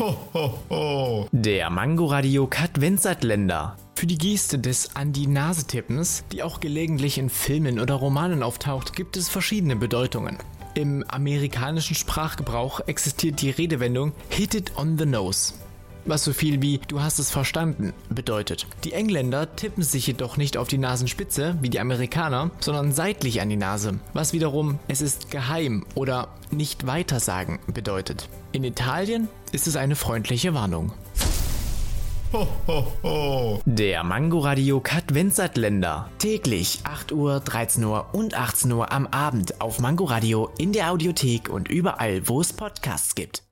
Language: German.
Ho, ho, ho. Der Mangoradio Länder. Für die Geste des an die Nase tippens, die auch gelegentlich in Filmen oder Romanen auftaucht, gibt es verschiedene Bedeutungen. Im amerikanischen Sprachgebrauch existiert die Redewendung Hit it on the nose was so viel wie du hast es verstanden bedeutet. Die Engländer tippen sich jedoch nicht auf die Nasenspitze wie die Amerikaner, sondern seitlich an die Nase, was wiederum es ist geheim oder nicht weitersagen bedeutet. In Italien ist es eine freundliche Warnung. Ho, ho, ho. Der Mangoradio Länder. Täglich 8 Uhr, 13 Uhr und 18 Uhr am Abend auf Mangoradio in der Audiothek und überall, wo es Podcasts gibt.